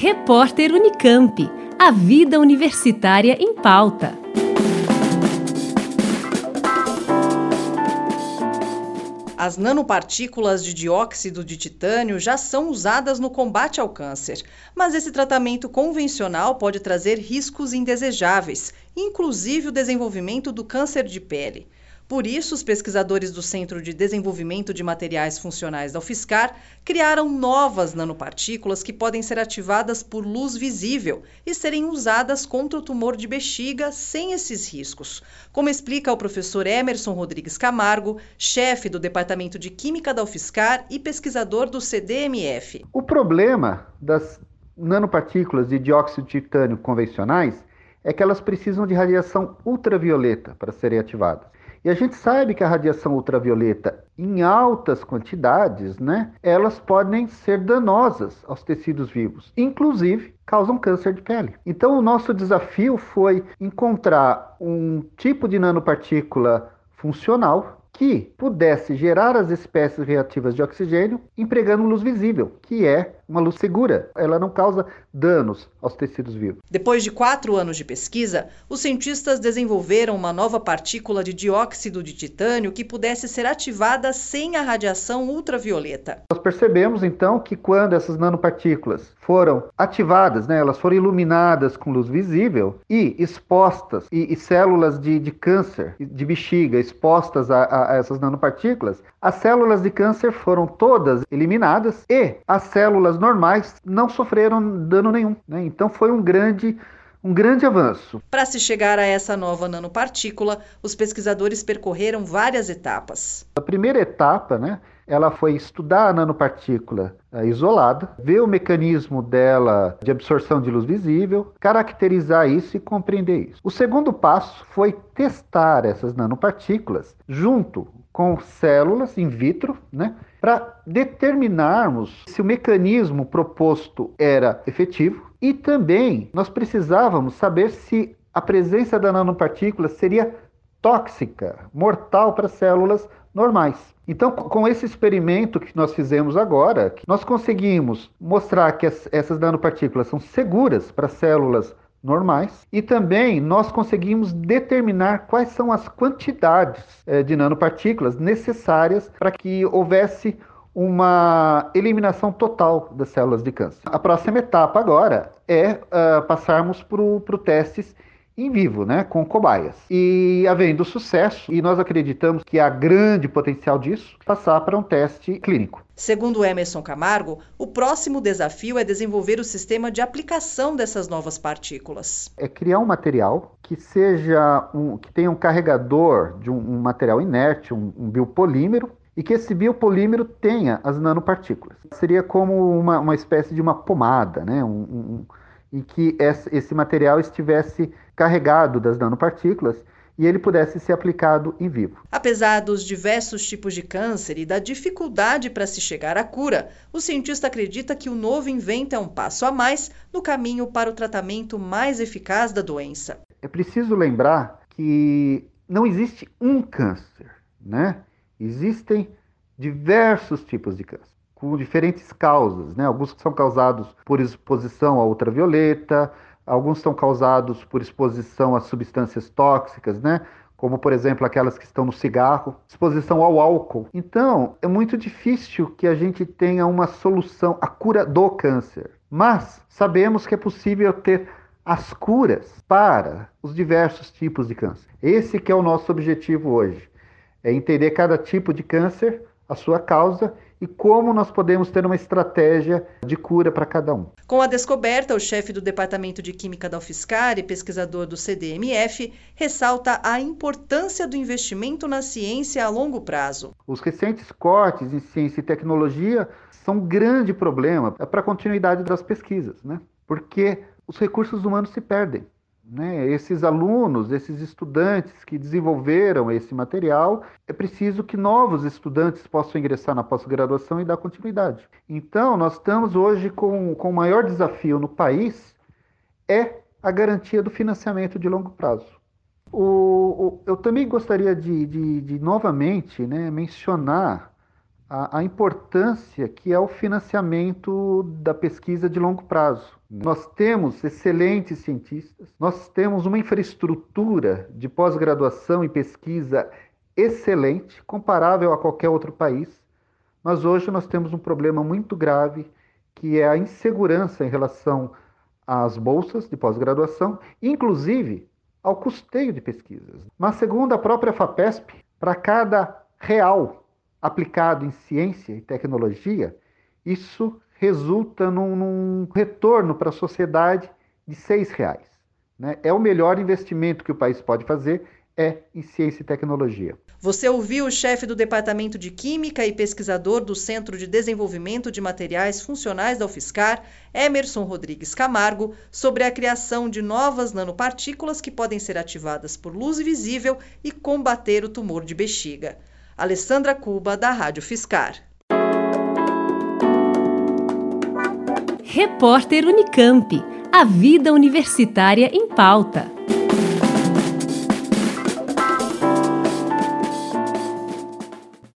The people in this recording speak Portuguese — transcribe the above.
Repórter Unicamp. A vida universitária em pauta. As nanopartículas de dióxido de titânio já são usadas no combate ao câncer, mas esse tratamento convencional pode trazer riscos indesejáveis, inclusive o desenvolvimento do câncer de pele. Por isso, os pesquisadores do Centro de Desenvolvimento de Materiais Funcionais da UFSCar criaram novas nanopartículas que podem ser ativadas por luz visível e serem usadas contra o tumor de bexiga sem esses riscos, como explica o professor Emerson Rodrigues Camargo, chefe do Departamento de Química da UFSCar e pesquisador do CDMF. O problema das nanopartículas de dióxido de titânio convencionais é que elas precisam de radiação ultravioleta para serem ativadas. E a gente sabe que a radiação ultravioleta, em altas quantidades, né, elas podem ser danosas aos tecidos vivos, inclusive causam câncer de pele. Então, o nosso desafio foi encontrar um tipo de nanopartícula funcional que pudesse gerar as espécies reativas de oxigênio empregando luz visível, que é uma luz segura. Ela não causa danos aos tecidos vivos. Depois de quatro anos de pesquisa, os cientistas desenvolveram uma nova partícula de dióxido de titânio que pudesse ser ativada sem a radiação ultravioleta. Nós percebemos então que quando essas nanopartículas foram ativadas, né, elas foram iluminadas com luz visível e expostas, e, e células de, de, câncer de bexiga expostas a, a, a essas nanopartículas, as células de câncer foram todas eliminadas e as células normais não sofreram dano nenhum. Né? Então foi um grande um grande avanço. Para se chegar a essa nova nanopartícula, os pesquisadores percorreram várias etapas. A primeira etapa, né, ela foi estudar a nanopartícula uh, isolada, ver o mecanismo dela de absorção de luz visível, caracterizar isso e compreender isso. O segundo passo foi testar essas nanopartículas junto com células in vitro, né, para determinarmos se o mecanismo proposto era efetivo e também nós precisávamos saber se a presença da nanopartícula seria tóxica, mortal para células normais. Então, com esse experimento que nós fizemos agora, nós conseguimos mostrar que essas nanopartículas são seguras para células normais e também nós conseguimos determinar quais são as quantidades é, de nanopartículas necessárias para que houvesse uma eliminação total das células de câncer. A próxima etapa agora é uh, passarmos para os testes em vivo, né, com cobaias. E havendo sucesso, e nós acreditamos que há grande potencial disso, passar para um teste clínico. Segundo Emerson Camargo, o próximo desafio é desenvolver o sistema de aplicação dessas novas partículas. É criar um material que seja um, que tenha um carregador de um, um material inerte, um, um biopolímero, e que esse biopolímero tenha as nanopartículas. Seria como uma, uma espécie de uma pomada, né? Um, um, e que esse material estivesse carregado das nanopartículas e ele pudesse ser aplicado em vivo. Apesar dos diversos tipos de câncer e da dificuldade para se chegar à cura, o cientista acredita que o novo invento é um passo a mais no caminho para o tratamento mais eficaz da doença. É preciso lembrar que não existe um câncer, né? Existem diversos tipos de câncer com diferentes causas, né? Alguns são causados por exposição à ultravioleta, alguns são causados por exposição a substâncias tóxicas, né? Como, por exemplo, aquelas que estão no cigarro, exposição ao álcool. Então, é muito difícil que a gente tenha uma solução, a cura do câncer. Mas sabemos que é possível ter as curas para os diversos tipos de câncer. Esse que é o nosso objetivo hoje. É entender cada tipo de câncer, a sua causa e como nós podemos ter uma estratégia de cura para cada um. Com a descoberta, o chefe do Departamento de Química da UFSCar e pesquisador do CDMF ressalta a importância do investimento na ciência a longo prazo. Os recentes cortes em ciência e tecnologia são um grande problema para a continuidade das pesquisas, né? porque os recursos humanos se perdem. Né? Esses alunos, esses estudantes que desenvolveram esse material, é preciso que novos estudantes possam ingressar na pós-graduação e dar continuidade. Então, nós estamos hoje com, com o maior desafio no país é a garantia do financiamento de longo prazo. O, o, eu também gostaria de, de, de novamente né, mencionar a, a importância que é o financiamento da pesquisa de longo prazo. Nós temos excelentes cientistas, nós temos uma infraestrutura de pós-graduação e pesquisa excelente, comparável a qualquer outro país, mas hoje nós temos um problema muito grave que é a insegurança em relação às bolsas de pós-graduação, inclusive ao custeio de pesquisas. Mas, segundo a própria FAPESP, para cada real aplicado em ciência e tecnologia, isso resulta num, num retorno para a sociedade de seis reais. Né? É o melhor investimento que o país pode fazer é em ciência e tecnologia. Você ouviu o chefe do Departamento de Química e pesquisador do Centro de Desenvolvimento de Materiais Funcionais da UFSCar, Emerson Rodrigues Camargo, sobre a criação de novas nanopartículas que podem ser ativadas por luz visível e combater o tumor de bexiga. Alessandra Cuba, da Rádio Fiscar. Repórter Unicamp. A vida universitária em pauta.